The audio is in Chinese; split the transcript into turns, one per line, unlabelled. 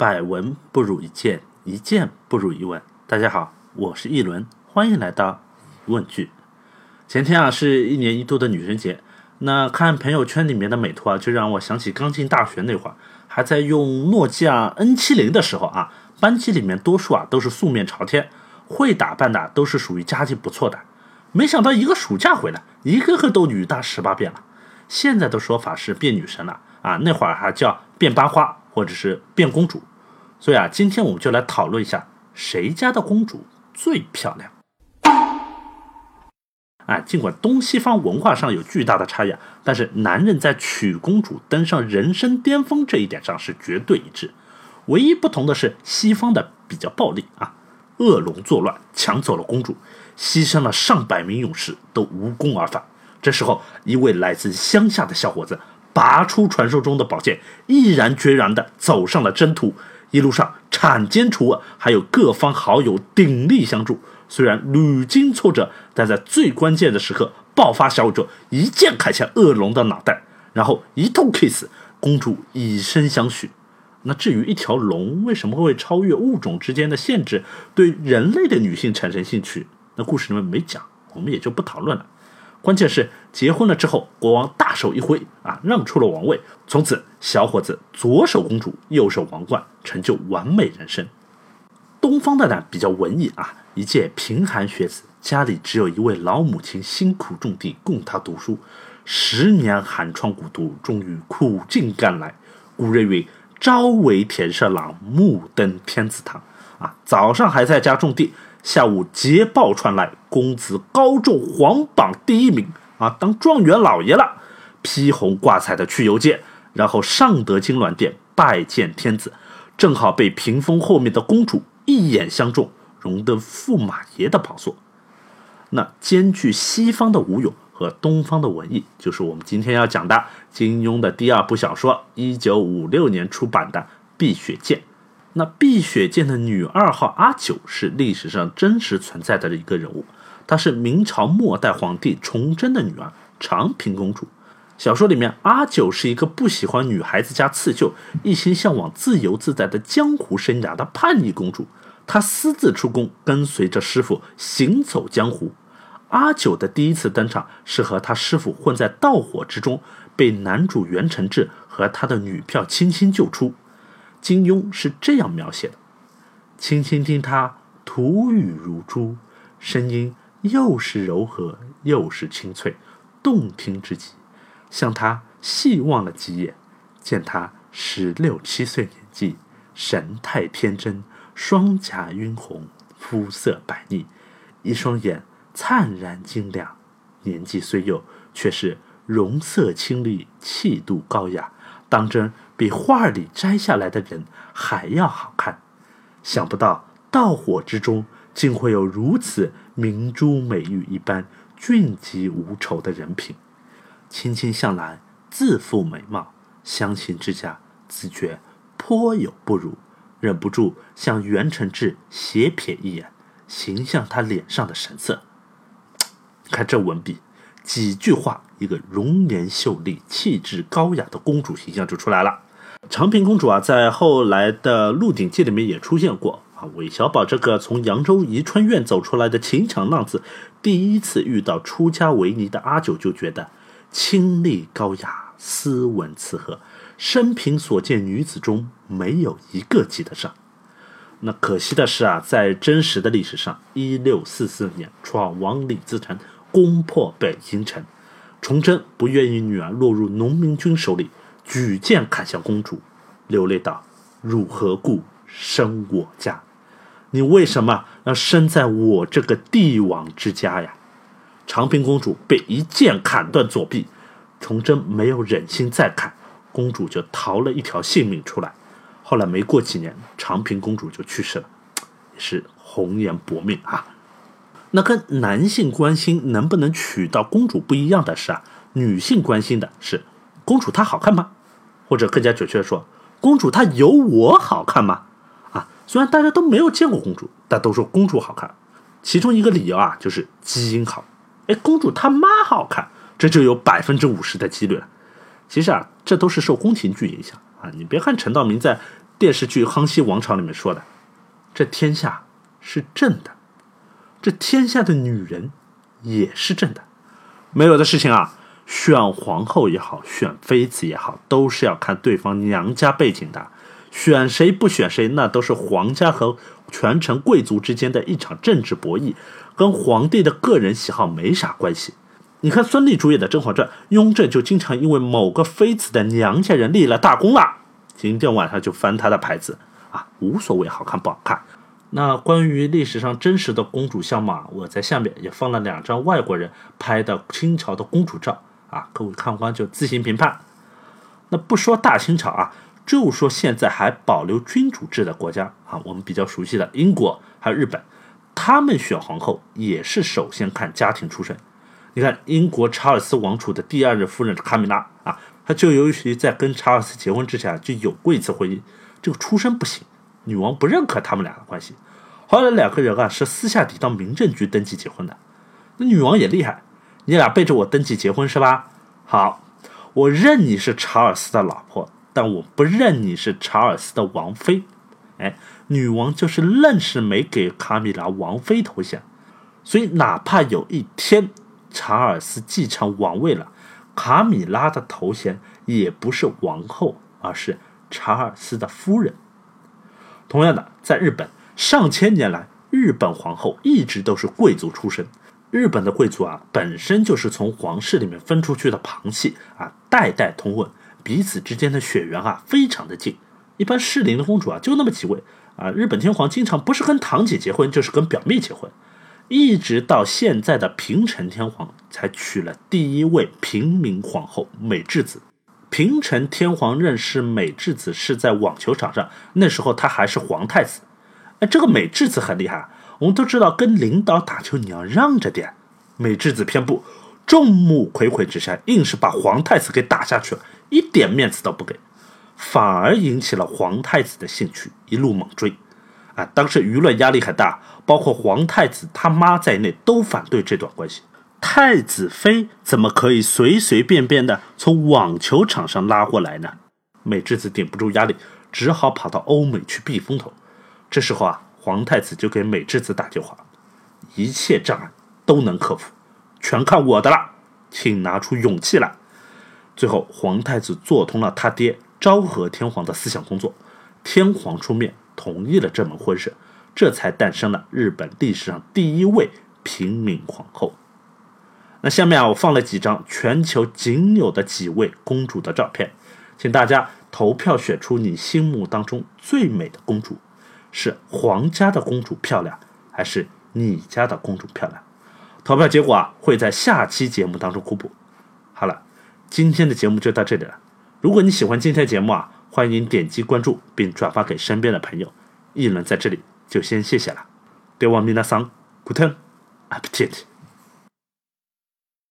百闻不如一见，一见不如一问。大家好，我是一轮，欢迎来到问句。前天啊，是一年一度的女神节。那看朋友圈里面的美图啊，就让我想起刚进大学那会儿，还在用诺基亚 N70 的时候啊，班级里面多数啊都是素面朝天，会打扮的都是属于家境不错的。没想到一个暑假回来，一个个都女大十八变了。现在的说法是变女神了啊，那会儿还叫变班花或者是变公主。所以啊，今天我们就来讨论一下谁家的公主最漂亮。啊，尽管东西方文化上有巨大的差异，但是男人在娶公主登上人生巅峰这一点上是绝对一致。唯一不同的是，西方的比较暴力啊，恶龙作乱，抢走了公主，牺牲了上百名勇士都无功而返。这时候，一位来自乡下的小伙子拔出传说中的宝剑，毅然决然地走上了征途。一路上铲奸除恶，还有各方好友鼎力相助。虽然屡经挫折，但在最关键的时刻爆发小宇宙，一剑砍下恶龙的脑袋，然后一通 kiss，公主以身相许。那至于一条龙为什么会超越物种之间的限制，对人类的女性产生兴趣，那故事里面没讲，我们也就不讨论了。关键是结婚了之后，国王大手一挥啊，让出了王位。从此，小伙子左手公主，右手王冠，成就完美人生。东方的呢比较文艺啊，一介贫寒学子，家里只有一位老母亲辛苦种地供他读书。十年寒窗苦读，终于苦尽甘来。古人云：“朝为田舍郎，暮登天子堂。”啊，早上还在家种地。下午捷报传来，公子高中皇榜第一名啊，当状元老爷了。披红挂彩的去游街，然后上得金銮殿拜见天子，正好被屏风后面的公主一眼相中，荣登驸马爷的宝座。那兼具西方的武勇和东方的文艺，就是我们今天要讲的金庸的第二部小说，一九五六年出版的《碧血剑》。那碧血剑的女二号阿九是历史上真实存在的一个人物，她是明朝末代皇帝崇祯的女儿长平公主。小说里面，阿九是一个不喜欢女孩子家刺绣，一心向往自由自在的江湖生涯的叛逆公主。她私自出宫，跟随着师傅行走江湖。阿九的第一次登场是和他师傅混在盗火之中，被男主袁承志和他的女票青青救出。金庸是这样描写的：轻轻听他吐语如珠，声音又是柔和又是清脆，动听之极。向他细望了几眼，见他十六七岁年纪，神态天真，双颊晕红，肤色白腻，一双眼灿然晶亮。年纪虽幼，却是容色清丽，气度高雅，当真。比画里摘下来的人还要好看，想不到盗火之中竟会有如此明珠美玉一般俊极无丑的人品。青青向来自负美貌，相亲之下自觉颇有不如，忍不住向袁承志斜瞥一眼，形象他脸上的神色。看这文笔，几句话，一个容颜秀丽、气质高雅的公主形象就出来了。长平公主啊，在后来的《鹿鼎记》里面也出现过啊。韦小宝这个从扬州宜春院走出来的秦腔浪子，第一次遇到出家为尼的阿九，就觉得清丽高雅、斯文慈和，生平所见女子中没有一个及得上。那可惜的是啊，在真实的历史上，一六四四年闯王李自成攻破北京城，崇祯不愿意女儿落入农民军手里。举剑砍向公主，流泪道：“汝何故生我家？你为什么要生在我这个帝王之家呀？”长平公主被一剑砍断左臂，崇祯没有忍心再砍，公主就逃了一条性命出来。后来没过几年，长平公主就去世了，也是红颜薄命啊。那跟男性关心能不能娶到公主不一样的是啊，女性关心的是公主她好看吗？或者更加准确的说，公主她有我好看吗？啊，虽然大家都没有见过公主，但都说公主好看。其中一个理由啊，就是基因好。哎，公主她妈好看，这就有百分之五十的几率了。其实啊，这都是受宫廷剧影响啊。你别看陈道明在电视剧《康熙王朝》里面说的：“这天下是朕的，这天下的女人也是朕的。没有的事情啊，选皇后也好，选妃子也好，都是要看对方娘家背景的。选谁不选谁，那都是皇家和权臣贵族之间的一场政治博弈，跟皇帝的个人喜好没啥关系。你看孙俪主演的《甄嬛传》，雍正就经常因为某个妃子的娘家人立了大功了，今天晚上就翻他的牌子啊，无所谓好看不好看。那关于历史上真实的公主相貌，我在下面也放了两张外国人拍的清朝的公主照啊，各位看官就自行评判。那不说大清朝啊，就说现在还保留君主制的国家啊，我们比较熟悉的英国还有日本，他们选皇后也是首先看家庭出身。你看，英国查尔斯王储的第二任夫人卡米拉啊，她就由于在跟查尔斯结婚之前就有过一次婚姻，这个出身不行，女王不认可他们俩的关系。后来两个人啊是私下底到民政局登记结婚的。那女王也厉害，你俩背着我登记结婚是吧？好，我认你是查尔斯的老婆，但我不认你是查尔斯的王妃。哎，女王就是愣是没给卡米拉王妃头衔，所以哪怕有一天。查尔斯继承王位了，卡米拉的头衔也不是王后，而是查尔斯的夫人。同样的，在日本，上千年来，日本皇后一直都是贵族出身。日本的贵族啊，本身就是从皇室里面分出去的旁系啊，代代通婚，彼此之间的血缘啊非常的近。一般适龄的公主啊就那么几位啊，日本天皇经常不是跟堂姐结婚，就是跟表妹结婚。一直到现在的平成天皇才娶了第一位平民皇后美智子。平成天皇认识美智子是在网球场上，那时候他还是皇太子。哎，这个美智子很厉害，我们都知道跟领导打球你要让着点。美智子偏不，众目睽睽之下，硬是把皇太子给打下去了，一点面子都不给，反而引起了皇太子的兴趣，一路猛追。啊，当时舆论压力很大。包括皇太子他妈在内都反对这段关系，太子妃怎么可以随随便便的从网球场上拉过来呢？美智子顶不住压力，只好跑到欧美去避风头。这时候啊，皇太子就给美智子打电话：“一切障碍都能克服，全看我的了，请拿出勇气来。”最后，皇太子做通了他爹昭和天皇的思想工作，天皇出面同意了这门婚事。这才诞生了日本历史上第一位平民皇后。那下面啊，我放了几张全球仅有的几位公主的照片，请大家投票选出你心目当中最美的公主，是皇家的公主漂亮，还是你家的公主漂亮？投票结果啊，会在下期节目当中公布。好了，今天的节目就到这里了。如果你喜欢今天的节目啊，欢迎点击关注并转发给身边的朋友。一轮在这里。就先谢谢了，别忘明了桑，古腾，appetite。